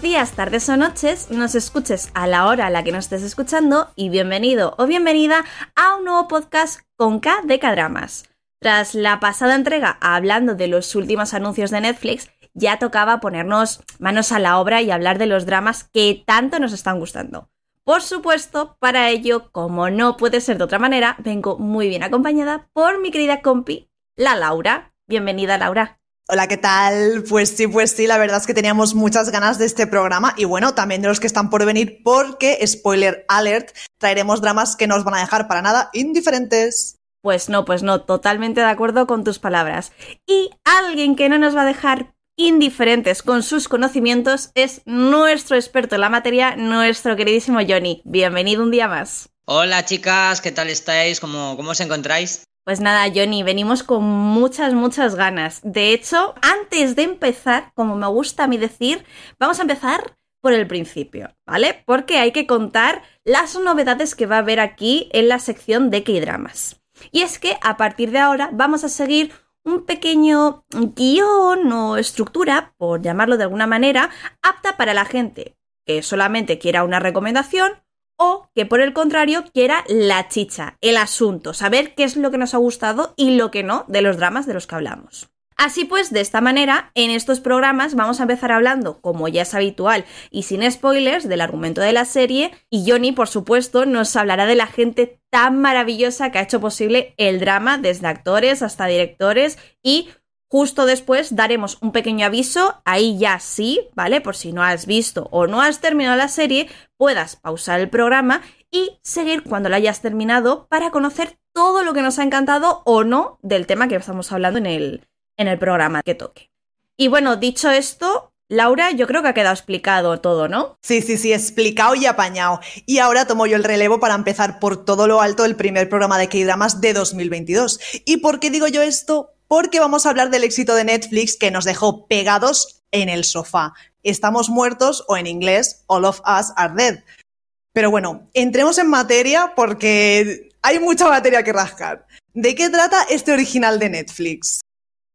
Días, tardes o noches, nos escuches a la hora a la que nos estés escuchando y bienvenido o bienvenida a un nuevo podcast con K de K-Dramas. Tras la pasada entrega hablando de los últimos anuncios de Netflix, ya tocaba ponernos manos a la obra y hablar de los dramas que tanto nos están gustando. Por supuesto, para ello, como no puede ser de otra manera, vengo muy bien acompañada por mi querida compi, la Laura. Bienvenida, Laura. Hola, ¿qué tal? Pues sí, pues sí, la verdad es que teníamos muchas ganas de este programa y bueno, también de los que están por venir porque, spoiler alert, traeremos dramas que no os van a dejar para nada indiferentes. Pues no, pues no, totalmente de acuerdo con tus palabras. Y alguien que no nos va a dejar indiferentes con sus conocimientos es nuestro experto en la materia, nuestro queridísimo Johnny. Bienvenido un día más. Hola chicas, ¿qué tal estáis? ¿Cómo, cómo os encontráis? Pues nada, Johnny, venimos con muchas, muchas ganas. De hecho, antes de empezar, como me gusta a mí decir, vamos a empezar por el principio, ¿vale? Porque hay que contar las novedades que va a haber aquí en la sección de K-Dramas. Y es que a partir de ahora vamos a seguir un pequeño guion o estructura, por llamarlo de alguna manera, apta para la gente que solamente quiera una recomendación o que por el contrario quiera la chicha, el asunto, saber qué es lo que nos ha gustado y lo que no de los dramas de los que hablamos. Así pues, de esta manera, en estos programas vamos a empezar hablando, como ya es habitual y sin spoilers, del argumento de la serie, y Johnny, por supuesto, nos hablará de la gente tan maravillosa que ha hecho posible el drama, desde actores hasta directores y Justo después daremos un pequeño aviso, ahí ya sí, ¿vale? Por si no has visto o no has terminado la serie, puedas pausar el programa y seguir cuando la hayas terminado para conocer todo lo que nos ha encantado o no del tema que estamos hablando en el, en el programa que toque. Y bueno, dicho esto, Laura, yo creo que ha quedado explicado todo, ¿no? Sí, sí, sí, explicado y apañado. Y ahora tomo yo el relevo para empezar por todo lo alto el primer programa de K-Dramas de 2022. ¿Y por qué digo yo esto? Porque vamos a hablar del éxito de Netflix que nos dejó pegados en el sofá. Estamos muertos o en inglés, All of Us Are Dead. Pero bueno, entremos en materia porque hay mucha materia que rascar. ¿De qué trata este original de Netflix?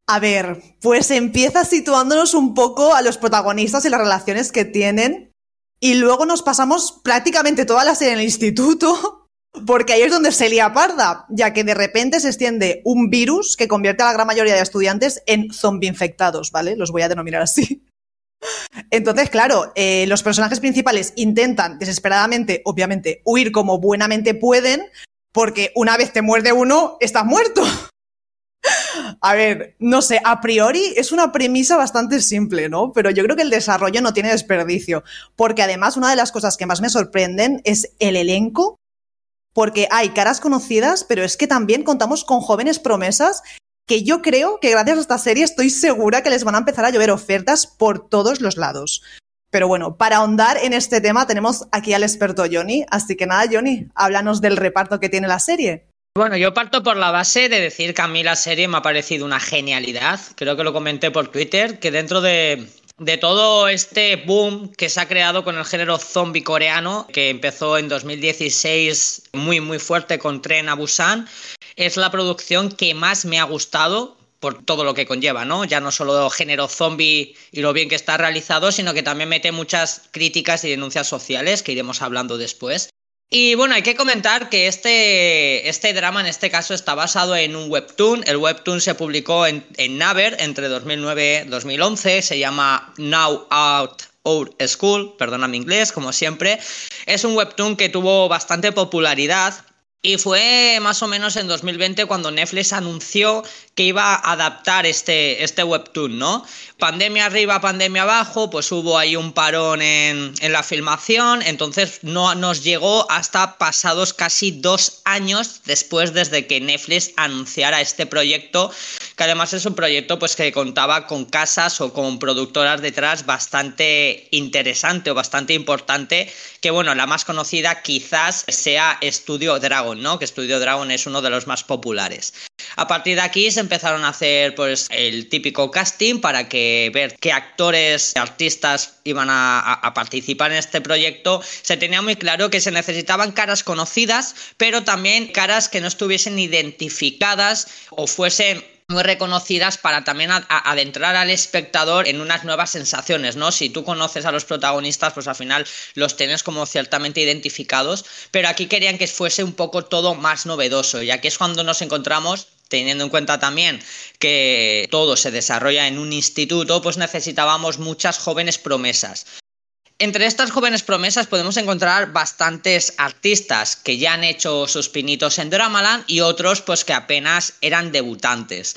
A ver, pues empieza situándonos un poco a los protagonistas y las relaciones que tienen y luego nos pasamos prácticamente toda la serie en el instituto porque ahí es donde se lía parda, ya que de repente se extiende un virus que convierte a la gran mayoría de estudiantes en zombie infectados, ¿vale? Los voy a denominar así. Entonces, claro, eh, los personajes principales intentan desesperadamente, obviamente, huir como buenamente pueden, porque una vez te muerde uno, estás muerto. A ver, no sé, a priori es una premisa bastante simple, ¿no? Pero yo creo que el desarrollo no tiene desperdicio, porque además una de las cosas que más me sorprenden es el elenco porque hay caras conocidas, pero es que también contamos con jóvenes promesas que yo creo que gracias a esta serie estoy segura que les van a empezar a llover ofertas por todos los lados. Pero bueno, para ahondar en este tema tenemos aquí al experto Johnny, así que nada, Johnny, háblanos del reparto que tiene la serie. Bueno, yo parto por la base de decir que a mí la serie me ha parecido una genialidad. Creo que lo comenté por Twitter, que dentro de, de todo este boom que se ha creado con el género zombie coreano, que empezó en 2016 muy muy fuerte con Tren a Busan, es la producción que más me ha gustado por todo lo que conlleva, ¿no? Ya no solo género zombie y lo bien que está realizado, sino que también mete muchas críticas y denuncias sociales que iremos hablando después. Y bueno, hay que comentar que este, este drama en este caso está basado en un webtoon. El webtoon se publicó en, en Naver entre 2009 y 2011. Se llama Now Out Our School, perdona mi inglés, como siempre. Es un webtoon que tuvo bastante popularidad y fue más o menos en 2020 cuando Netflix anunció que iba a adaptar este, este webtoon, ¿no? Pandemia arriba, pandemia abajo, pues hubo ahí un parón en, en la filmación, entonces no nos llegó hasta pasados casi dos años después desde que Netflix anunciara este proyecto, que además es un proyecto pues que contaba con casas o con productoras detrás bastante interesante o bastante importante, que bueno, la más conocida quizás sea Studio Dragon. ¿No? Que Studio Dragon es uno de los más populares. A partir de aquí se empezaron a hacer pues el típico casting para que ver qué actores, artistas iban a, participar en este proyecto. Se tenía muy claro que se necesitaban caras conocidas, pero también caras que no estuviesen identificadas o fuesen muy reconocidas para también adentrar al espectador en unas nuevas sensaciones, ¿no? Si tú conoces a los protagonistas, pues al final los tienes como ciertamente identificados, pero aquí querían que fuese un poco todo más novedoso y aquí es cuando nos encontramos teniendo en cuenta también que todo se desarrolla en un instituto, pues necesitábamos muchas jóvenes promesas. Entre estas jóvenes promesas podemos encontrar bastantes artistas que ya han hecho sus pinitos en Dramaland y otros pues que apenas eran debutantes.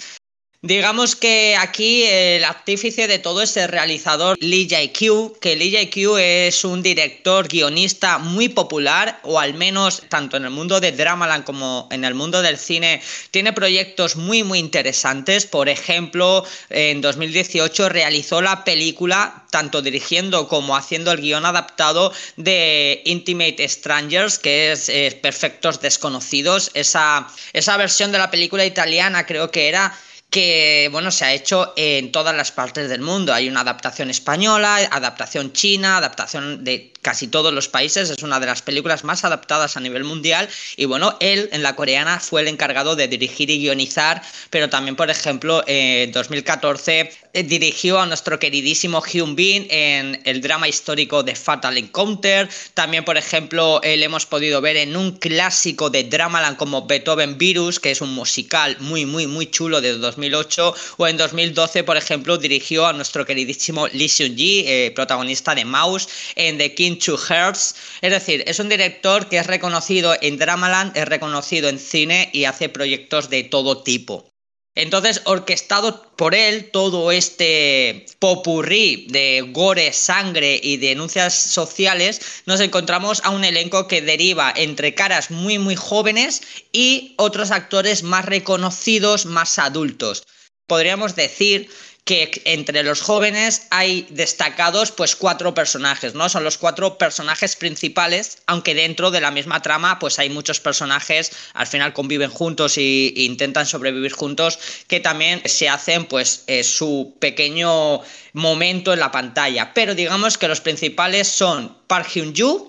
Digamos que aquí el artífice de todo es el realizador Lee Jae-kyu, que Lee Jae-kyu es un director guionista muy popular, o al menos tanto en el mundo de Dramaland como en el mundo del cine, tiene proyectos muy muy interesantes. Por ejemplo, en 2018 realizó la película, tanto dirigiendo como haciendo el guion adaptado de Intimate Strangers, que es Perfectos Desconocidos. Esa, esa versión de la película italiana creo que era que bueno, se ha hecho en todas las partes del mundo. Hay una adaptación española, adaptación china, adaptación de casi todos los países. Es una de las películas más adaptadas a nivel mundial. Y bueno, él en la coreana fue el encargado de dirigir y guionizar, pero también, por ejemplo, en 2014 eh, dirigió a nuestro queridísimo Hyun Bin en el drama histórico de Fatal Encounter. También, por ejemplo, le hemos podido ver en un clásico de Dramaland como Beethoven Virus, que es un musical muy, muy, muy chulo de 2008. O en 2012, por ejemplo, dirigió a nuestro queridísimo Lee Seung-ji, eh, protagonista de Mouse, en The King to Hearts. Es decir, es un director que es reconocido en Dramaland, es reconocido en cine y hace proyectos de todo tipo. Entonces, orquestado por él todo este popurrí de gore, sangre y denuncias sociales, nos encontramos a un elenco que deriva entre caras muy muy jóvenes y otros actores más reconocidos, más adultos. Podríamos decir que entre los jóvenes hay destacados pues cuatro personajes, ¿no? Son los cuatro personajes principales, aunque dentro de la misma trama pues hay muchos personajes, al final conviven juntos e, intentan sobrevivir juntos, que también se hacen pues eh, su pequeño momento en la pantalla. Pero digamos que los principales son Park Hyun-joo,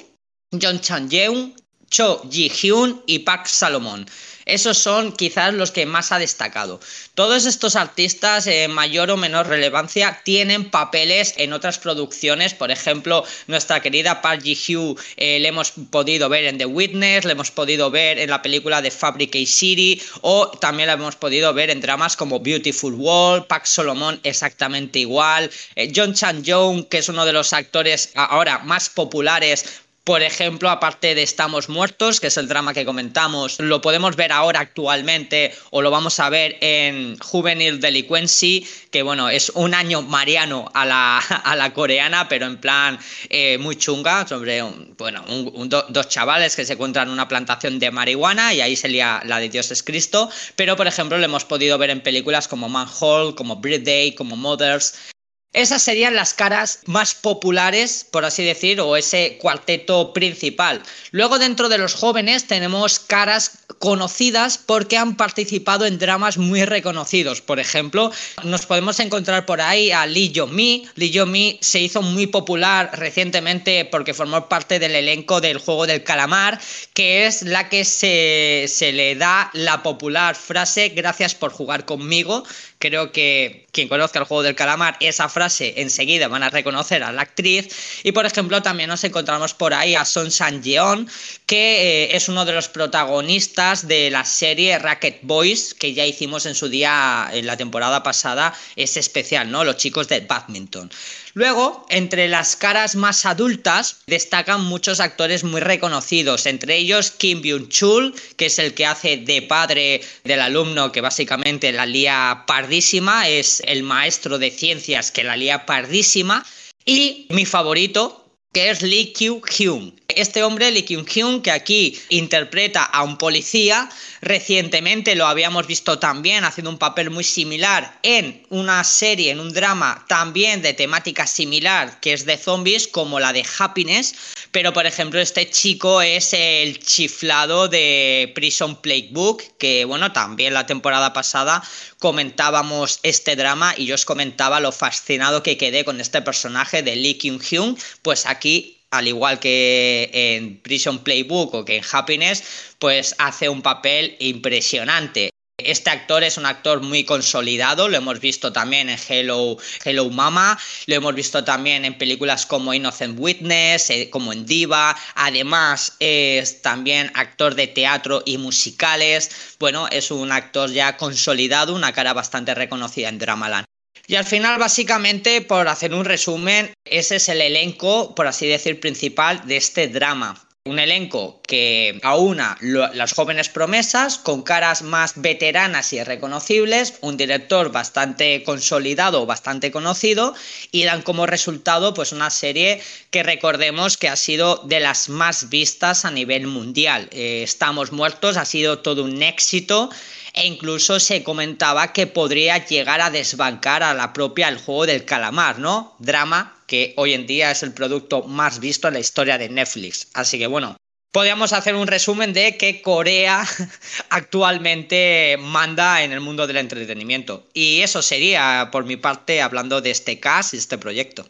John Chan-yeon, Cho Ji-hyun y Park Salomon. Esos son quizás los que más ha destacado. Todos estos artistas, en mayor o menor relevancia, tienen papeles en otras producciones. Por ejemplo, nuestra querida Park Ji-hyo eh, le hemos podido ver en The Witness, le hemos podido ver en la película de Fabricate City o también la hemos podido ver en dramas como Beautiful World, Park Solomon exactamente igual, eh, John Chan Young, que es uno de los actores ahora más populares por ejemplo, aparte de Estamos Muertos, que es el drama que comentamos, lo podemos ver ahora actualmente o lo vamos a ver en Juvenile Delinquency, que bueno, es un año mariano a la, a la coreana, pero en plan eh, muy chunga, sobre bueno, dos chavales que se encuentran en una plantación de marihuana y ahí sería la de Dios es Cristo, pero por ejemplo lo hemos podido ver en películas como Manhole, como Birthday, como Mothers, esas serían las caras más populares, por así decir, o ese cuarteto principal. Luego dentro de los jóvenes tenemos caras conocidas porque han participado en dramas muy reconocidos. Por ejemplo, nos podemos encontrar por ahí a Lee Yo-mi. Lee se hizo muy popular recientemente porque formó parte del elenco del juego del calamar, que es la que se, se le da la popular frase gracias por jugar conmigo, Creo que quien conozca el juego del calamar, esa frase enseguida van a reconocer a la actriz. Y por ejemplo, también nos encontramos por ahí a Son San-jeon, que eh, es uno de los protagonistas de la serie Racket Boys, que ya hicimos en su día, en la temporada pasada, es especial, ¿no? Los chicos del badminton. Luego, entre las caras más adultas, destacan muchos actores muy reconocidos, entre ellos Kim Byung-chul, que es el que hace de padre del alumno que básicamente la lía pardísima, es el maestro de ciencias que la lía pardísima, y mi favorito, que es Lee Kyu-hyun. Este hombre, Lee Kyung-hyun, que aquí interpreta a un policía, recientemente lo habíamos visto también haciendo un papel muy similar en una serie, en un drama también de temática similar, que es de zombies, como la de Happiness, pero por ejemplo este chico es el chiflado de Prison Playbook, que bueno, también la temporada pasada comentábamos este drama y yo os comentaba lo fascinado que quedé con este personaje de Lee Kyung-hyun, pues aquí al igual que en Prison Playbook o que en Happiness, pues hace un papel impresionante. este actor es un actor muy consolidado, lo hemos visto también en Hello, Hello Mama, lo hemos visto también en películas como Innocent Witness, eh, como en Diva, además es también actor de teatro y musicales, bueno, es un actor ya consolidado, una cara bastante reconocida en Dramaland. Y al final, básicamente, por hacer un resumen, ese es el elenco, por así decir, principal de este drama. Un elenco que aúna las jóvenes promesas con caras más veteranas y reconocibles, un director bastante consolidado, bastante conocido y dan como resultado pues una serie que recordemos que ha sido de las más vistas a nivel mundial. Eh, Estamos muertos, ha sido todo un éxito e incluso se comentaba que podría llegar a desbancar a la propia El juego del calamar, ¿no? Drama que hoy en día es el producto más visto en la historia de Netflix. Así que bueno, podríamos hacer un resumen de que Corea actualmente manda en el mundo del entretenimiento. Y eso sería por mi parte hablando de este cast y este proyecto.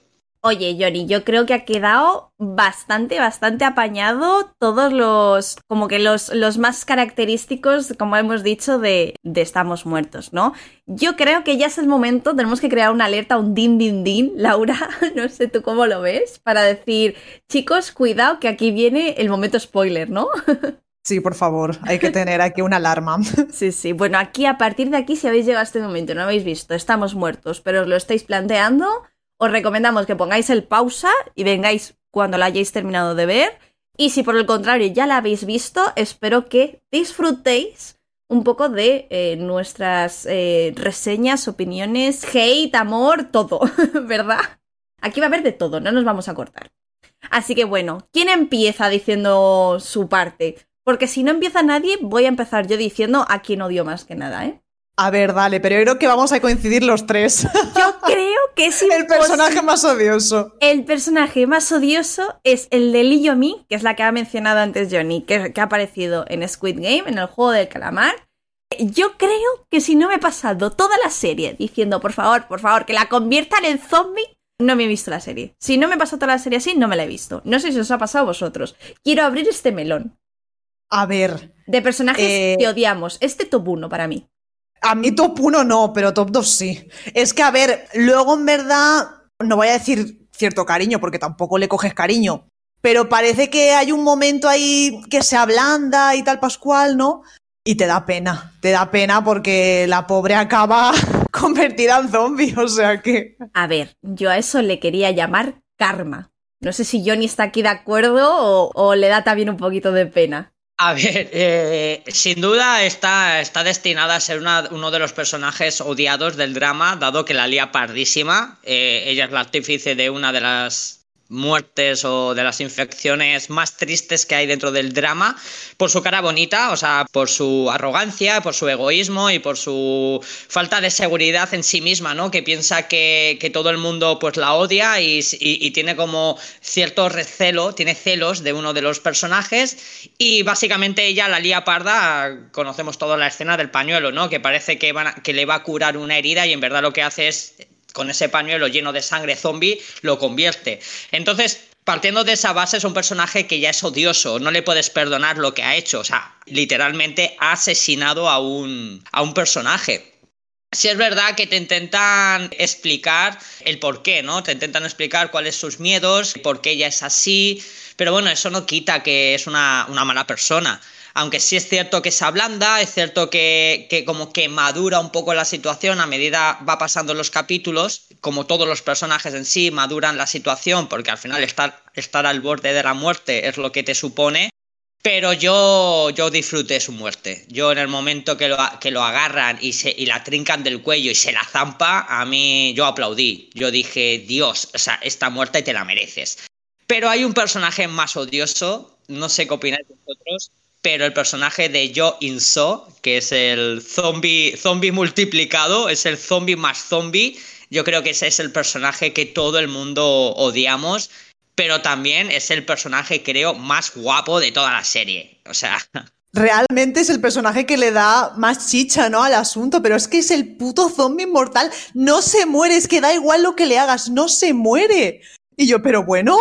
Oye, Johnny, yo creo que ha quedado bastante, bastante apañado todos los, como que los, los más característicos, como hemos dicho, de, de, Estamos Muertos, ¿no? Yo creo que ya es el momento, tenemos que crear una alerta, un din, din, din, Laura, no sé tú cómo lo ves, para decir, chicos, cuidado que aquí viene el momento spoiler, ¿no? Sí, por favor, hay que tener aquí una alarma. Sí, sí. Bueno, aquí a partir de aquí, si habéis llegado a este momento no habéis visto, estamos muertos, pero os lo estáis planteando, os recomendamos que pongáis el pausa y vengáis cuando la hayáis terminado de ver. Y si por el contrario ya la habéis visto, espero que disfrutéis un poco de eh, nuestras eh, reseñas, opiniones, hate, amor, todo, ¿verdad? Aquí va a haber de todo, no nos vamos a cortar. Así que bueno, ¿quién empieza diciendo su parte? Porque si no empieza nadie, voy a empezar yo diciendo a quién odio más que nada, ¿eh? A ver, dale, pero yo creo que vamos a coincidir los tres. Yo creo que es El personaje más odioso. El personaje más odioso es el de Lee Mi, que es la que ha mencionado antes Johnny, que, que, ha aparecido en Squid Game, en el juego del calamar. Yo creo que si no me he pasado toda la serie diciendo, por favor, por favor, que la conviertan en zombie, no me he visto la serie. Si no me he pasado toda la serie así, no me la he visto. No sé si os ha pasado a vosotros. Quiero abrir este melón. A ver. De personajes eh... que odiamos. Este top 1 para mí. A mí top 1 no, pero top 2 sí. Es que, a ver, luego en verdad, no voy a decir cierto cariño, porque tampoco le coges cariño, pero parece que hay un momento ahí que se ablanda y tal Pascual, ¿no? Y te da pena, te da pena porque la pobre acaba convertida en zombie, o sea que... A ver, yo a eso le quería llamar karma. No sé si Johnny está aquí de acuerdo o, o le da también un poquito de pena. A ver, eh, sin duda está, está destinada a ser uno de los personajes odiados del drama, dado que la lía pardísima. Eh, ella es la artífice de una de las muertes o de las infecciones más tristes que hay dentro del drama por su cara bonita, o sea, por su arrogancia, por su egoísmo y por su falta de seguridad en sí misma, ¿no? Que piensa que, que todo el mundo pues la odia y, y, tiene como cierto recelo, tiene celos de uno de los personajes y básicamente ella, la lía parda, conocemos toda la escena del pañuelo, ¿no? Que parece que, que le va a curar una herida y en verdad lo que hace es con ese pañuelo lleno de sangre zombie, lo convierte. Entonces, partiendo de esa base, es un personaje que ya es odioso, no le puedes perdonar lo que ha hecho, o sea, literalmente ha asesinado a un, a un personaje. Si es verdad que te intentan explicar el por qué, ¿no? Te intentan explicar cuáles son sus miedos, por qué ella es así, pero bueno, eso no quita que es una, una mala persona aunque sí es cierto que se ablanda, es cierto que, como que madura un poco la situación a medida va pasando los capítulos, como todos los personajes en sí maduran la situación, porque al final estar, estar al borde de la muerte es lo que te supone. Pero yo, yo disfruté su muerte. Yo en el momento que lo, que lo agarran y, se, y la trincan del cuello y se la zampa, a mí yo aplaudí. Yo dije, Dios, o sea, esta muerte te la mereces. Pero hay un personaje más odioso, no sé qué opináis vosotros, pero el personaje de Jo In-so, que es el zombie, zombie multiplicado, es el zombie más zombie, yo creo que ese es el personaje que todo el mundo odiamos, pero también es el personaje, creo, más guapo de toda la serie. O sea... Realmente es el personaje que le da más chicha, ¿no? Al asunto, pero es que es el puto zombie inmortal. No se muere, es que da igual lo que le hagas, no se muere. Y yo, pero bueno.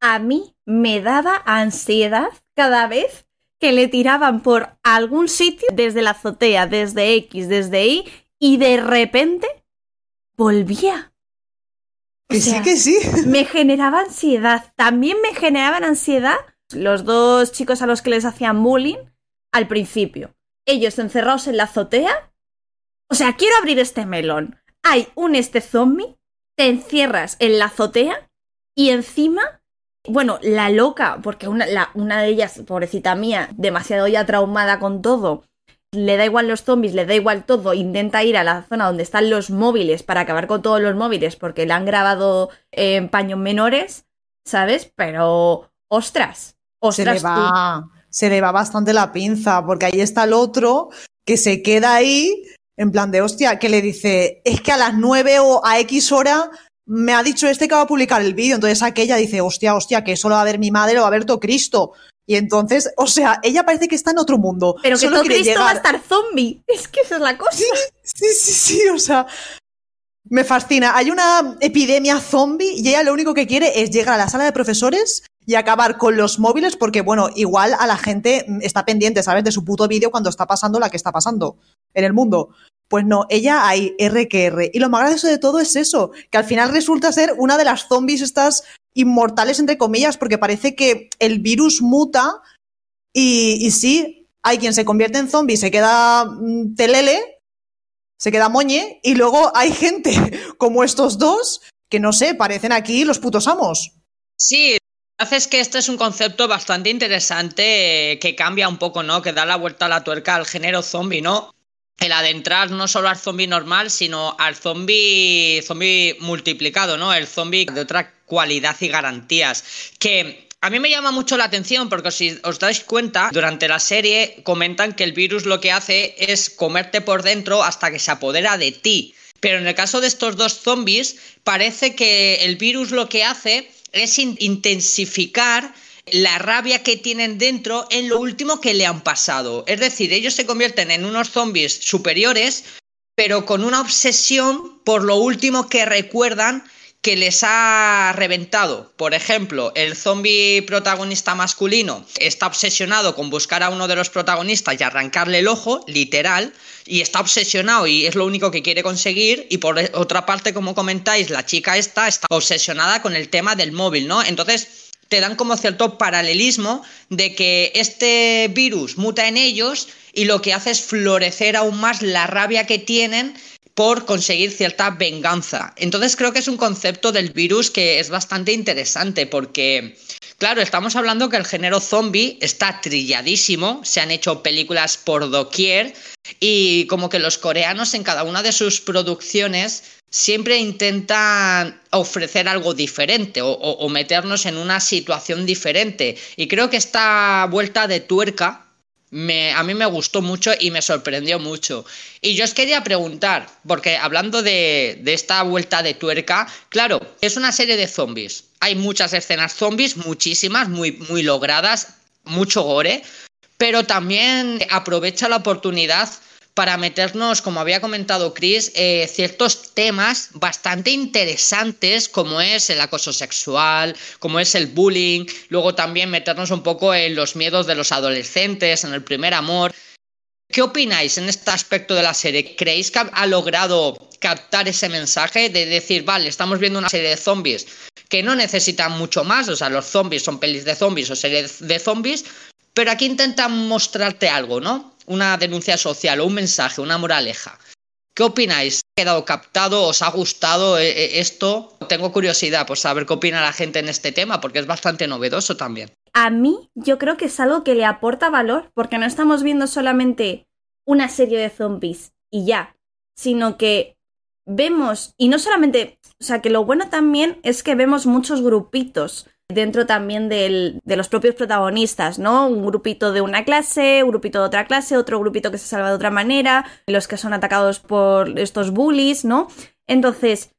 A mí me daba ansiedad cada vez que le tiraban por algún sitio, desde la azotea, desde X, desde Y, y de repente volvía. O Que sí, que sí. Me generaba ansiedad. También me generaban ansiedad los dos chicos a los que les hacían bullying al principio. Ellos encerrados en la azotea. O sea, quiero abrir este melón. Hay un este zombie, te encierras en la azotea y encima, bueno, la loca, porque una, la- una de ellas, pobrecita mía, demasiado ya traumada con todo, le da igual los zombies, le da igual todo, intenta ir a la zona donde están los móviles para acabar con todos los móviles porque le han grabado en paños menores, ¿sabes? Pero, ostras, Se le, ostras, tú. va, se le va bastante la pinza, porque ahí está el otro que se queda ahí, en plan de hostia, que le dice, es que a las 9 o a X hora me ha dicho este que va a publicar el vídeo. Entonces aquella dice, hostia, hostia, que eso lo va a ver mi madre, lo va a ver todo Cristo. Y entonces, o sea, ella parece que está en otro mundo. Pero que Solo todo Cristo va a estar zombie. Es que esa es la cosa. Sí, sí, sí, o sea, me fascina. Hay una epidemia zombie y ella lo único que quiere es llegar a la sala de profesores y acabar con los móviles porque, bueno, igual a la gente está pendiente, ¿sabes? De su puto vídeo cuando está pasando la que está pasando en el mundo. Pues no, ella hay R que R. Y lo más gracioso de todo es eso, que al final resulta ser una de las zombies estas inmortales, entre comillas, porque parece que el virus muta y, sí, hay quien se convierte en zombie, se queda mm, telele, se queda moñe, y luego hay gente como estos dos que no sé, parecen aquí los putos amos. Sí, la verdad es que este es un concepto bastante interesante que cambia un poco, ¿no? Que da la vuelta a la tuerca al género zombie, ¿no? El adentrar no solo al zombie normal, sino al zombie, zombie multiplicado, ¿no? El zombie de otra cualidad y garantías. Que a mí me llama mucho la atención porque si os dais cuenta, durante la serie comentan que el virus lo que hace es comerte por dentro hasta que se apodera de ti. Pero en el caso de estos dos zombies, parece que el virus lo que hace es in- intensificar la rabia que tienen dentro en lo último que le han pasado. Es decir, ellos se convierten en unos zombies superiores, pero con una obsesión por lo último que recuerdan que les ha reventado. Por ejemplo, el zombie protagonista masculino está obsesionado con buscar a uno de los protagonistas y arrancarle el ojo, literal, y está obsesionado y es lo único que quiere conseguir. Y por otra parte, como comentáis, la chica está obsesionada con el tema del móvil, ¿no? Entonces te dan como cierto paralelismo de que este virus muta en ellos y lo que hace es florecer aún más la rabia que tienen por conseguir cierta venganza. Entonces creo que es un concepto del virus que es bastante interesante porque, claro, estamos hablando que el género zombie está trilladísimo, se han hecho películas por doquier y como que los coreanos en cada una de sus producciones siempre intentan ofrecer algo diferente o, o- meternos en una situación diferente. Y creo que esta vuelta de tuerca me, a mí me gustó mucho y me sorprendió mucho. Y yo os quería preguntar, porque hablando de, de esta vuelta de tuerca, claro, es una serie de zombies. Hay muchas escenas zombies, muchísimas, muy, muy logradas, mucho gore, pero también aprovecha la oportunidad para meternos, como había comentado Chris, eh, ciertos temas bastante interesantes como es el acoso sexual, como es el bullying, luego también meternos un poco en los miedos de los adolescentes, en el primer amor. ¿Qué opináis en este aspecto de la serie? ¿Creéis que ha- logrado captar ese mensaje de decir, vale, estamos viendo una serie de zombies que no necesitan mucho más, o sea, los zombies son pelis de zombies o series de zombies, pero aquí intentan mostrarte algo, ¿no? Una denuncia social o un mensaje, una moraleja. ¿Qué opináis? ¿Ha quedado captado? ¿Os ha gustado eh, eh, esto? Tengo curiosidad por saber qué opina la gente en este tema, porque es bastante novedoso también. A mí yo creo que es algo que le aporta valor, porque no estamos viendo solamente una serie de zombies y ya, sino que vemos, y no solamente, o sea, que lo bueno también es que vemos muchos grupitos dentro también del- de los propios protagonistas, ¿no? Un grupito de una clase, un grupito de otra clase, otro grupito que se salva de otra manera, los que son atacados por estos bullies, ¿no? Entonces,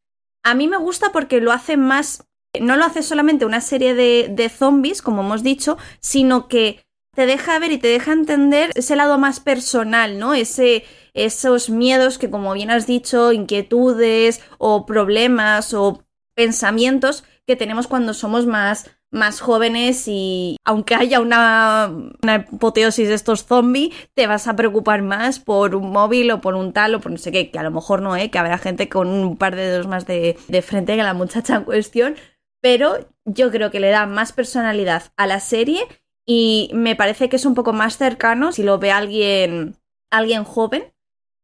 a mí me gusta porque lo hace más no lo hace solamente una serie de, de zombies, como hemos dicho, sino que te deja ver y te deja entender ese lado más personal, ¿no? Ese, esos miedos que, como bien has dicho, inquietudes o problemas o pensamientos que tenemos cuando somos más, más jóvenes y aunque haya una, una de estos zombies, te vas a preocupar más por un móvil o por un tal o por no sé qué, que a lo mejor no, ¿eh? que habrá gente con un par de dedos más de, de frente que la muchacha en cuestión, pero yo creo que le da más personalidad a la serie y me parece que es un poco más cercano si lo ve alguien, alguien joven.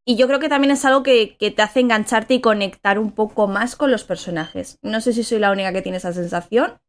Y yo creo que también es algo que, que, te hace engancharte y conectar un poco más con los personajes. No sé si soy la única que tiene esa sensación,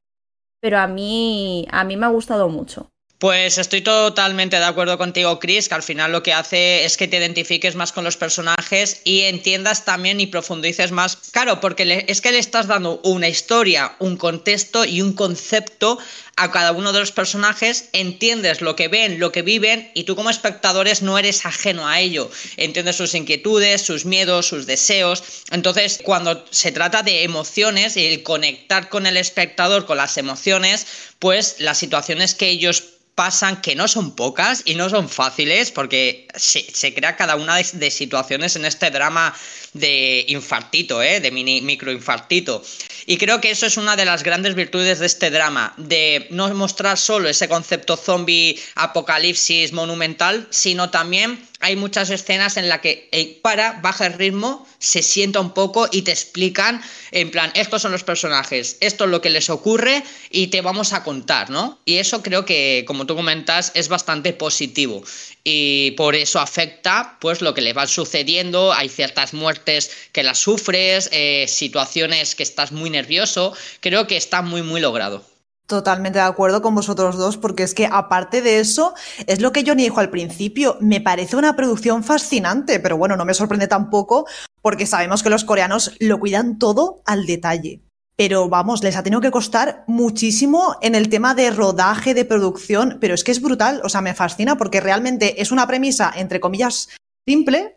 pero a mí, a mí me ha gustado mucho. Pues estoy totalmente de acuerdo contigo, Chris, que al final lo que hace es que te identifiques más con los personajes y entiendas también y profundices más. Claro, porque es que le estás dando una historia, un contexto y un concepto a cada uno de los personajes, entiendes lo que ven, lo que viven y tú como espectadores no eres ajeno a ello. Entiendes sus inquietudes, sus miedos, sus deseos. Entonces, cuando se trata de emociones y el conectar con el espectador con las emociones, pues las situaciones que ellos pasan, que no son pocas y no son fáciles, porque se, crea cada una de, situaciones en este drama de infartito, ¿eh? de mini, microinfartito. Y creo que eso es una de las grandes virtudes de este drama, de no mostrar solo ese concepto zombie apocalipsis monumental, sino también hay muchas escenas en las que eh, para, baja el ritmo, se sienta un poco y te explican, en plan, estos son los personajes, esto es lo que les ocurre y te vamos a contar, ¿no? Y eso creo que, como tú comentas, es bastante positivo. Y por eso afecta, pues, lo que le va sucediendo. Hay ciertas muertes que las sufres, eh, situaciones que estás muy nervioso. Creo que está muy, muy logrado. Totalmente de acuerdo con vosotros dos, porque es que aparte de eso, es lo que Johnny dijo al principio, me parece una producción fascinante, pero bueno, no me sorprende tampoco, porque sabemos que los coreanos lo cuidan todo al detalle. Pero vamos, les ha tenido que costar muchísimo en el tema de rodaje, de producción, pero es que es brutal, o sea, me fascina porque realmente es una premisa, entre comillas, simple,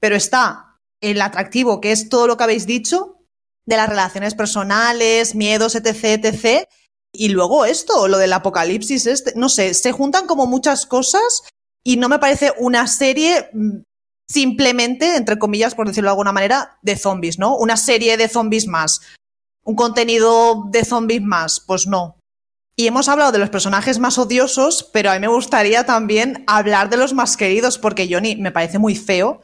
pero está el atractivo, que es todo lo que habéis dicho, de las relaciones personales, miedos, etc., etc., y luego esto, lo del apocalipsis, este, no sé, se juntan como muchas cosas y no me parece una serie mm, simplemente, entre comillas, por decirlo de alguna manera, de zombies, ¿no? Una serie de zombies más. Un contenido de zombies más, pues no. Y hemos hablado de los personajes más odiosos, pero a mí me gustaría también hablar de los más queridos, porque Johnny, me parece muy feo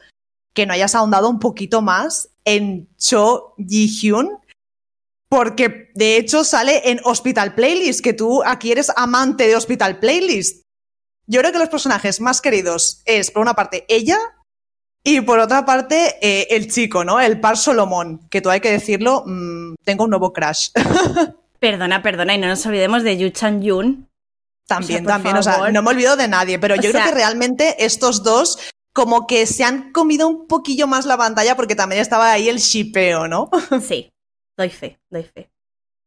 que no hayas ahondado un poquito más en Cho Ji-hyun, porque de hecho sale en Hospital Playlist, que tú aquí eres amante de Hospital Playlist. Yo creo que los personajes más queridos es, por una parte, ella y por otra parte, eh, el chico, ¿no? El par Solomón, que tú hay que decirlo, mmm, tengo un nuevo crash. perdona, perdona, y no nos olvidemos de Yu Chan Yun. También, también, o sea, no me olvido de nadie, pero yo creo que realmente estos dos como que se han comido un poquillo más la pantalla porque también estaba ahí el shipeo, ¿no? Sí, doy fe, doy fe.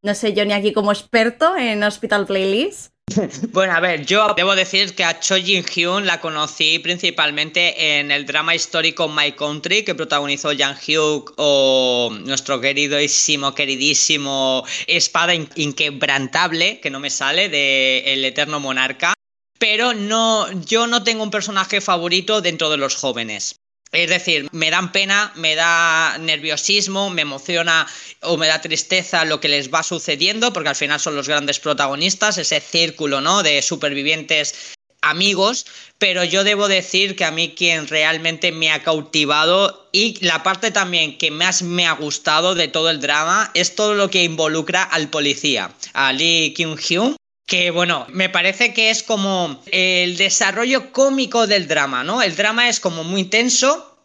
No sé, yo ni aquí como experto en Hospital Playlist. Bueno, a ver, yo debo decir que a Cho Jin Hyun la conocí principalmente en el drama histórico My Country que protagonizó Jang Hyuk o nuestro queridísimo, queridísimo Espada Inquebrantable, que no me sale, de El Eterno Monarca. Pero no, yo no tengo un personaje favorito dentro de los jóvenes. Es decir, me dan pena, me da nerviosismo, me emociona o me da tristeza lo que les va sucediendo, porque al final son los grandes protagonistas, ese círculo, ¿no? De supervivientes amigos, pero yo debo decir que a mí quien realmente me ha cautivado y la parte también que más me ha gustado de todo el drama es todo lo que involucra al policía, a Lee Kyung-hyun, que bueno, me parece que es como el desarrollo cómico del drama, ¿no? El drama es como muy tenso,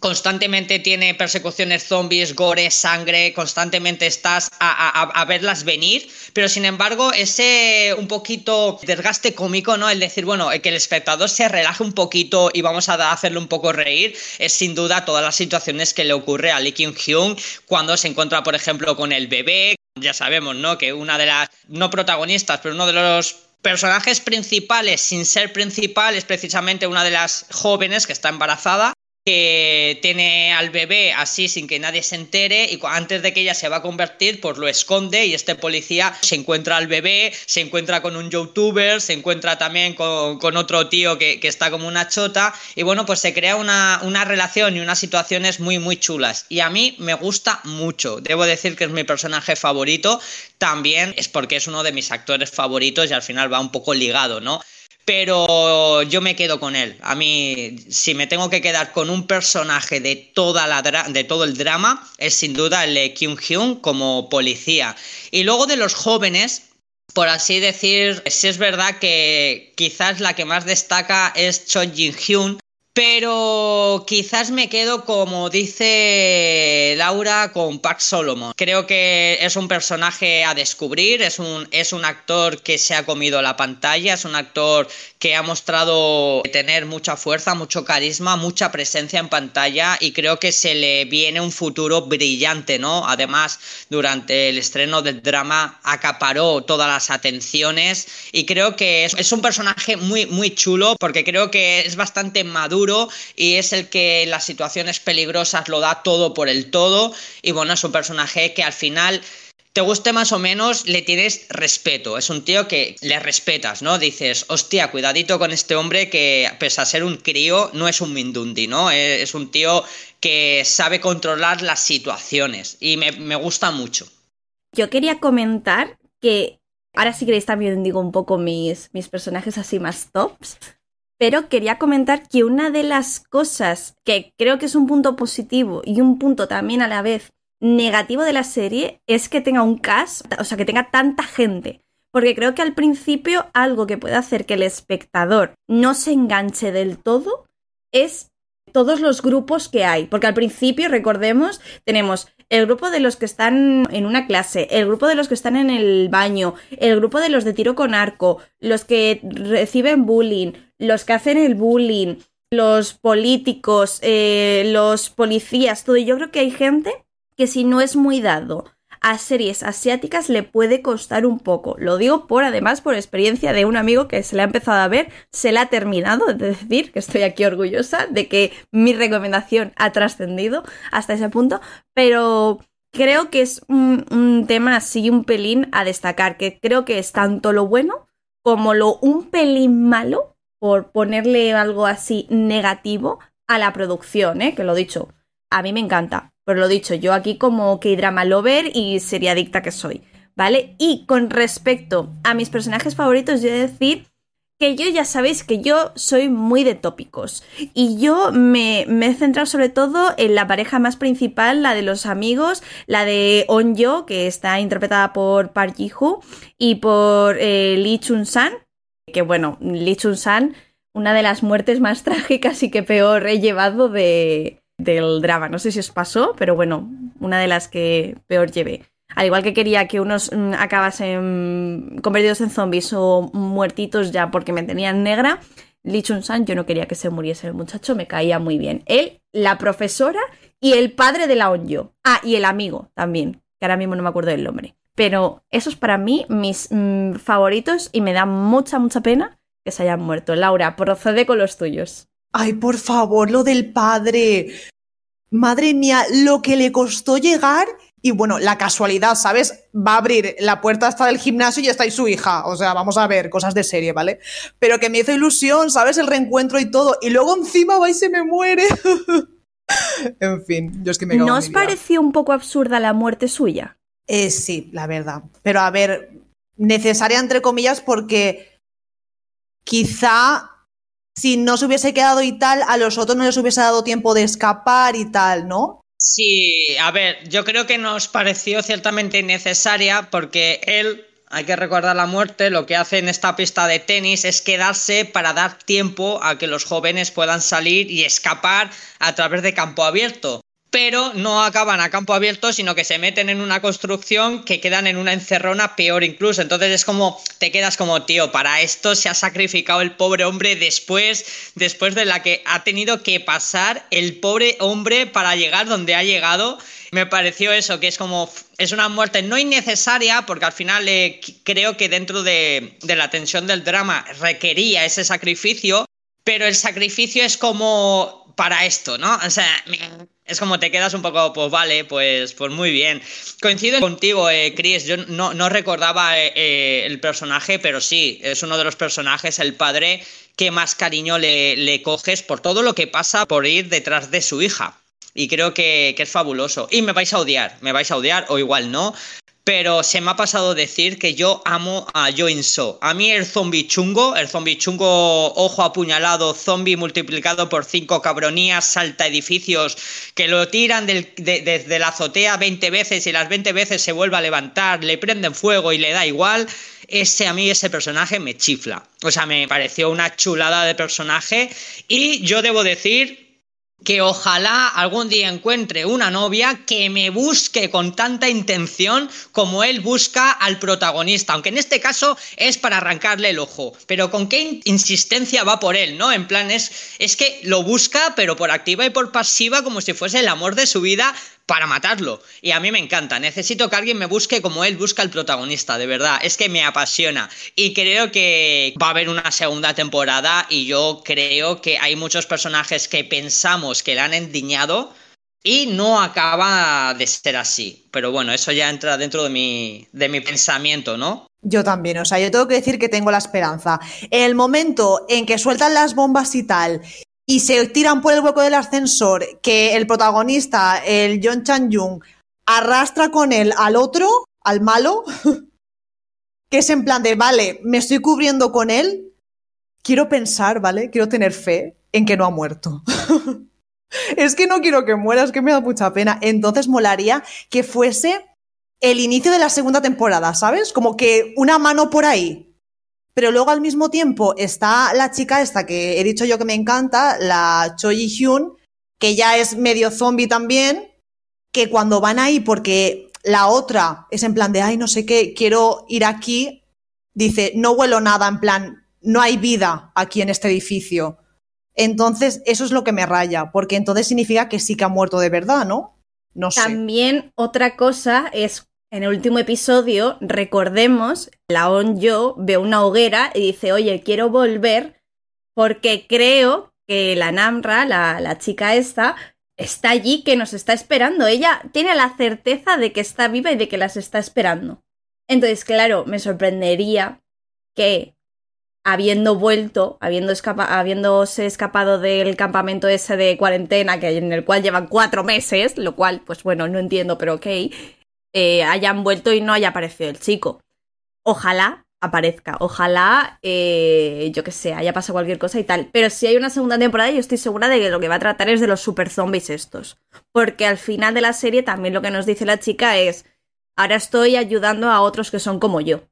constantemente tiene persecuciones zombies, gore, sangre, constantemente estás a, verlas venir, pero sin embargo ese un poquito desgaste cómico, ¿no? El decir, bueno, que el espectador se relaje un poquito y vamos a hacerle un poco reír, es sin duda todas las situaciones que le ocurre a Lee Kyung Hyun cuando se encuentra, por ejemplo, con el bebé, ya sabemos, ¿no? Que una de las, no protagonistas, pero uno de los personajes principales sin ser principal es precisamente una de las jóvenes que está embarazada que tiene al bebé así sin que nadie se entere y antes de que ella se va a convertir, pues lo esconde y este policía se encuentra al bebé, se encuentra con un youtuber, se encuentra también con, otro tío que, está como una chota y bueno, pues se crea una, una relación y unas situaciones muy, muy chulas. Y a mí me gusta mucho, debo decir que es mi personaje favorito, también es porque es uno de mis actores favoritos y al final va un poco ligado, ¿no? Pero yo me quedo con él. A mí, si me tengo que quedar con un personaje de, toda la de todo el drama, es sin duda el de Kyung Hyun como policía. Y luego de los jóvenes, por así decir, sí es verdad que quizás la que más destaca es Cho Jin Hyun, pero quizás me quedo, como dice Laura, con Park Solomon. Creo que es un personaje a descubrir, es un, es un actor que se ha comido la pantalla, es un actor que ha mostrado tener mucha fuerza, mucho carisma, mucha presencia en pantalla y creo que se le viene un futuro brillante, ¿no? Además, durante el estreno del drama acaparó todas las atenciones y creo que es, un personaje muy, muy chulo porque creo que es bastante maduro y es el que en las situaciones peligrosas lo da todo por el todo y bueno, es un personaje que al final te guste más o menos, le tienes respeto. Es un tío que le respetas, ¿no? Dices, hostia, cuidadito con este hombre que, pese a ser un crío, no es un mindundi, ¿no? Es un tío que sabe controlar las situaciones y me, gusta mucho. Yo quería comentar que ahora si queréis también digo un poco mis, mis personajes así más tops. Pero quería comentar que una de las cosas que creo que es un punto positivo y un punto también a la vez negativo de la serie es que tenga un cast, o sea, que tenga tanta gente. Porque creo que al principio algo que puede hacer que el espectador no se enganche del todo es todos los grupos que hay. Porque al principio, recordemos, tenemos el grupo de los que están en una clase, el grupo de los que están en el baño, el grupo de los de tiro con arco, los que reciben bullying, los que hacen el bullying, los políticos, eh, los policías, todo. Y yo creo que hay gente que si no es muy dado a series asiáticas le puede costar un poco. Lo digo por además por experiencia de un amigo que se le ha empezado a ver, se la ha terminado, es decir, que estoy aquí orgullosa de que mi recomendación ha trascendido hasta ese punto, pero creo que es un, un, tema así un pelín a destacar, que creo que es tanto lo bueno como lo un pelín malo, por ponerle algo así negativo a la producción, ¿eh? que lo dicho, a mí me encanta, pero lo dicho, yo aquí como que drama lover y sería adicta que soy, ¿vale? Y con respecto a mis personajes favoritos, yo he de decir que yo ya sabéis que yo soy muy de tópicos y yo me, he centrado sobre todo en la pareja más principal, la de los amigos, la de Onyo, que está interpretada por Park Ji-hoo y por eh, Lee Chun-san, que bueno, Lee Chun-san, una de las muertes más trágicas y que peor he llevado de, del drama. No sé si os pasó, pero bueno, una de las que peor llevé. Al igual que quería que unos mm, acabasen convertidos en zombies o muertitos ya porque me tenían negra, Lee Chun-san yo no quería que se muriese el muchacho, me caía muy bien. Él, la profesora y el padre de la Onyo. Ah, y el amigo también, que ahora mismo no me acuerdo del nombre. Pero esos para mí mis mm, favoritos y me da mucha, mucha pena que se hayan muerto. Laura, procede con los tuyos. Ay, por favor, lo del padre. Madre mía, lo que le costó llegar y bueno, la casualidad, ¿sabes? Va a abrir la puerta hasta del gimnasio y está ahí su hija. O sea, vamos a ver, cosas de serie, ¿vale? Pero que me hizo ilusión, ¿sabes? El reencuentro y todo. Y luego encima va y se me muere. en fin, yo es que me ¿No os pareció un poco absurda la muerte suya? Eh, sí, la verdad. Pero a ver, necesaria entre comillas porque quizá si no se hubiese quedado y tal, a los otros no les hubiese dado tiempo de escapar y tal, ¿no? Sí, a ver, yo creo que nos pareció ciertamente innecesaria porque él, hay que recordar la muerte, lo que hace en esta pista de tenis es quedarse para dar tiempo a que los jóvenes puedan salir y escapar a través de campo abierto pero no acaban a campo abierto, sino que se meten en una construcción que quedan en una encerrona peor incluso. Entonces es como, te quedas como, tío, para esto se ha sacrificado el pobre hombre después, después de la que ha tenido que pasar el pobre hombre para llegar donde ha llegado. Me pareció eso, que es como, es una muerte no innecesaria, porque al final eh, creo que dentro de, la tensión del drama requería ese sacrificio, pero el sacrificio es como para esto, ¿no? O sea, es como te quedas un poco, pues vale, pues, pues muy bien. Coincido contigo, eh, Chris, yo no, no recordaba eh, eh, el personaje, pero sí, es uno de los personajes, el padre que más cariño le, le coges por todo lo que pasa por ir detrás de su hija. Y creo que, que, es fabuloso. Y me vais a odiar, me vais a odiar, o igual no pero se me ha pasado decir que yo amo a Join So. A mí el zombie chungo, el zombie chungo ojo apuñalado, zombie multiplicado por cinco cabronías, salta edificios, que lo tiran desde la azotea 20 veces y las 20 veces se vuelve a levantar, le prenden fuego y le da igual. Ese a mí, ese personaje me chifla. O sea, me pareció una chulada de personaje y yo debo decir que ojalá algún día encuentre una novia que me busque con tanta intención como él busca al protagonista, aunque en este caso es para arrancarle el ojo, pero con qué insistencia va por él, ¿no? En plan es, es que lo busca, pero por activa y por pasiva, como si fuese el amor de su vida, para matarlo. Y a mí me encanta. Necesito que alguien me busque como él busca al protagonista, de verdad. Es que me apasiona. Y creo que va a haber una segunda temporada y yo creo que hay muchos personajes que pensamos que la han endiñado y no acaba de ser así. Pero bueno, eso ya entra dentro de mi, de mi pensamiento, ¿no? Yo también, o sea, yo tengo que decir que tengo la esperanza. El momento en que sueltan las bombas y tal, y se tiran por el hueco del ascensor que el protagonista, el John Chan Jung, arrastra con él al otro, al malo, que es en plan de, vale, me estoy cubriendo con él, quiero pensar, ¿vale? Quiero tener fe en que no ha muerto. es que no quiero que muera, es que me da mucha pena. Entonces molaría que fuese el inicio de la segunda temporada, ¿sabes? Como que una mano por ahí, pero luego al mismo tiempo está la chica esta que he dicho yo que me encanta, la Choi Hyun, que ya es medio zombie también, que cuando van ahí porque la otra es en plan de, ay, no sé qué, quiero ir aquí, dice, no huelo nada, en plan, no hay vida aquí en este edificio. Entonces, eso es lo que me raya, porque entonces significa que sí que ha muerto de verdad, ¿no? No sé. También otra cosa es en el último episodio, recordemos, la On Yo ve una hoguera y dice, oye, quiero volver porque creo que la Namra, la, la chica esta, está allí que nos está esperando. Ella tiene la certeza de que está viva y de que las está esperando. Entonces, claro, me sorprendería que habiendo vuelto, habiendo habiéndose escapado del campamento ese de cuarentena, que en el cual llevan cuatro meses, lo cual, pues bueno, no entiendo, pero ok, eh, hayan vuelto y no haya aparecido el chico. Ojalá aparezca, ojalá, eh, yo que sé, haya pasado cualquier cosa y tal. Pero si hay una segunda temporada, yo estoy segura de que lo que va a tratar es de los super zombies estos. Porque al final de la serie también lo que nos dice la chica es, ahora estoy ayudando a otros que son como yo.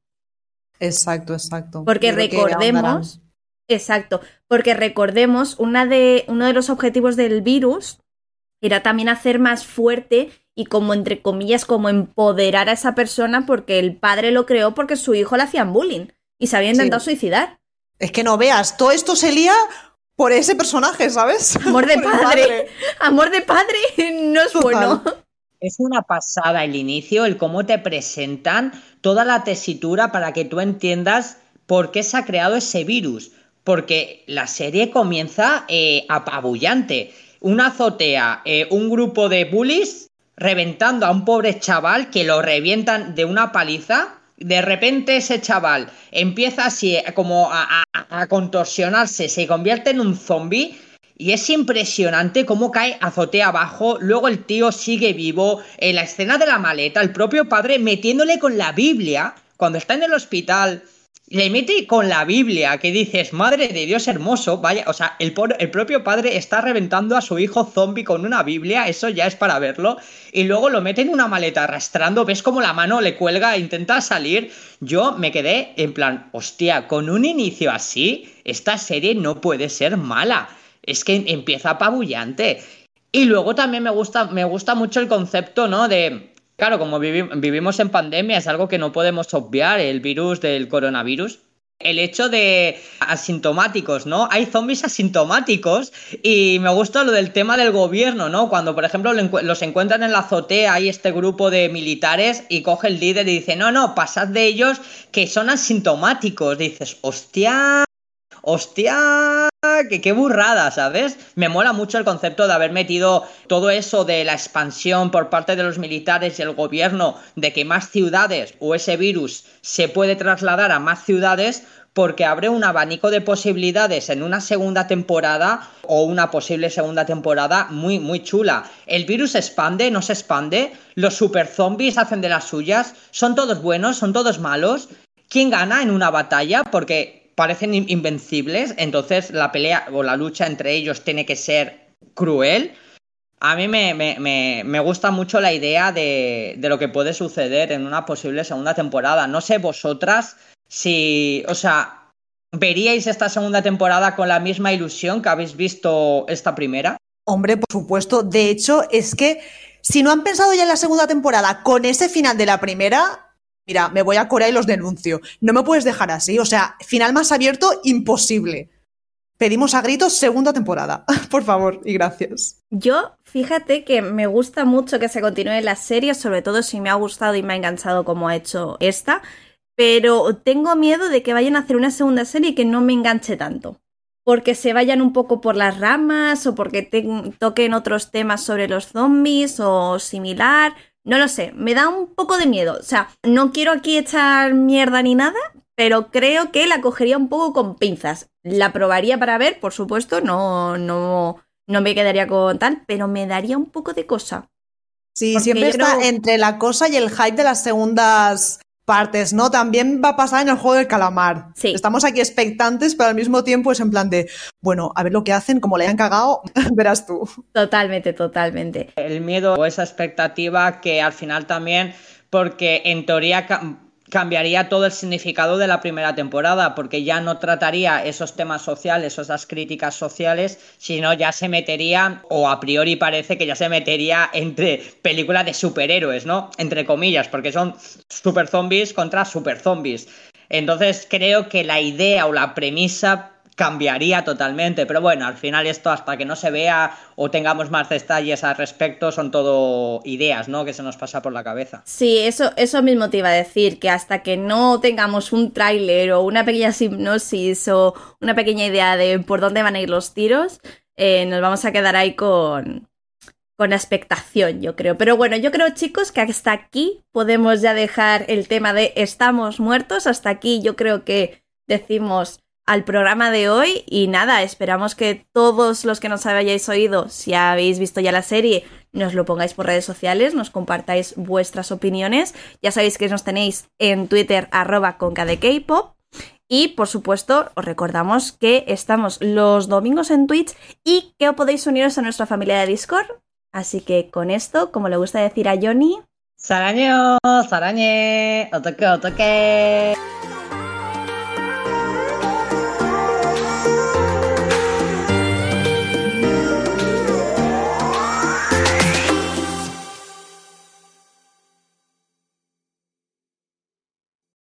Exacto, exacto. Porque recordemos, exacto, porque recordemos, una de, uno de los objetivos del virus era también hacer más fuerte y como entre comillas, como empoderar a esa persona porque el padre lo creó porque su hijo le hacían bullying y se había intentado suicidar. Es que no veas, todo esto se lía por ese personaje, ¿sabes? Amor de padre. Amor de padre no es bueno. Es una pasada el inicio, el cómo te presentan toda la tesitura para que tú entiendas por qué se ha creado ese virus. Porque la serie comienza eh, apabullante. Una azotea, eh, un grupo de bullies reventando a un pobre chaval que lo revientan de una paliza. De repente ese chaval empieza así como a, contorsionarse, se convierte en un zombie y es impresionante cómo cae azotea abajo, luego el tío sigue vivo, en la escena de la maleta, el propio padre metiéndole con la Biblia, cuando está en el hospital, le mete con la Biblia, que dices, madre de Dios hermoso, vaya, o sea, el, el, propio padre está reventando a su hijo zombie con una Biblia, eso ya es para verlo, y luego lo mete en una maleta arrastrando, ves como la mano le cuelga, e intenta salir, yo me quedé en plan, hostia, con un inicio así, esta serie no puede ser mala, es que empieza apabullante. Y luego también me gusta, me gusta mucho el concepto, ¿no? De Claro, como vivimos en pandemia, es algo que no podemos obviar, el virus del coronavirus. El hecho de asintomáticos, ¿no? Hay zombies asintomáticos y me gusta lo del tema del gobierno, ¿no? Cuando, por ejemplo, los encuentran en la azotea, hay este grupo de militares y coge el líder y dice, no, no, pasad de ellos que son asintomáticos. Dices, hostia, hostia, que qué burrada, ¿sabes? Me mola mucho el concepto de haber metido todo eso de la expansión por parte de los militares y el gobierno, de que más ciudades o ese virus se puede trasladar a más ciudades, porque abre un abanico de posibilidades en una segunda temporada o una posible segunda temporada muy, muy chula. El virus se expande, no se expande, los super zombies hacen de las suyas, son todos buenos, son todos malos. ¿Quién gana en una batalla? Porque parecen invencibles, entonces la pelea o la lucha entre ellos tiene que ser cruel. A mí me, me, gusta mucho la idea de, de, lo que puede suceder en una posible segunda temporada. No sé vosotras si, o sea, ¿veríais esta segunda temporada con la misma ilusión que habéis visto esta primera? Hombre, por supuesto. De hecho, es que si no han pensado ya en la segunda temporada con ese final de la primera, mira, me voy a Corea y los denuncio. No me puedes dejar así. O sea, final más abierto, imposible. Pedimos a gritos segunda temporada. Por favor, y gracias. Yo, fíjate que me gusta mucho que se continúe la serie, sobre todo si me ha gustado y me ha enganchado como ha hecho esta pero tengo miedo de que vayan a hacer una segunda serie que no me enganche tanto. Porque se vayan un poco por las ramas o porque toquen otros temas sobre los zombies o similar. No lo sé, me da un poco de miedo. O sea, no quiero aquí echar mierda ni nada, pero creo que la cogería un poco con pinzas. La probaría para ver, por supuesto, no, no, no me quedaría con tal, pero me daría un poco de cosa. Sí, siempre está entre la cosa y el hype de las segundas partes, ¿no? También va a pasar en el juego del calamar. Sí. Estamos aquí expectantes, pero al mismo tiempo es en plan de, bueno, a ver lo que hacen, como le hayan cagado, verás tú. Totalmente, totalmente. El miedo o esa expectativa que al final también, porque en teoría cambiaría todo el significado de la primera temporada, porque ya no trataría esos temas sociales esas críticas sociales, sino ya se metería, o a priori parece que ya se metería entre películas de superhéroes, ¿no? Entre comillas, porque son super zombies contra super zombies. Entonces creo que la idea o la premisa cambiaría totalmente. Pero bueno, al final esto hasta que no se vea o tengamos más detalles al respecto son todo ideas, ¿no? Que se nos pasa por la cabeza. Sí, eso, eso mismo te iba a decir, que hasta que no tengamos un tráiler o una pequeña hipnosis o una pequeña idea de por dónde van a ir los tiros, eh, nos vamos a quedar ahí con, con expectación, yo creo. Pero bueno, yo creo, chicos, que hasta aquí podemos ya dejar el tema de estamos muertos. Hasta aquí yo creo que decimos al programa de hoy y nada, esperamos que todos los que nos hayáis oído, si habéis visto ya la serie, nos lo pongáis por redes sociales, nos compartáis vuestras opiniones. Ya sabéis que nos tenéis en Twitter arroba de K-pop. Y por supuesto, os recordamos que estamos los domingos en Twitch y que podéis uniros a nuestra familia de Discord. Así que con esto, como le gusta decir a Johnny. Saraño, sarañe, otoque, otoque.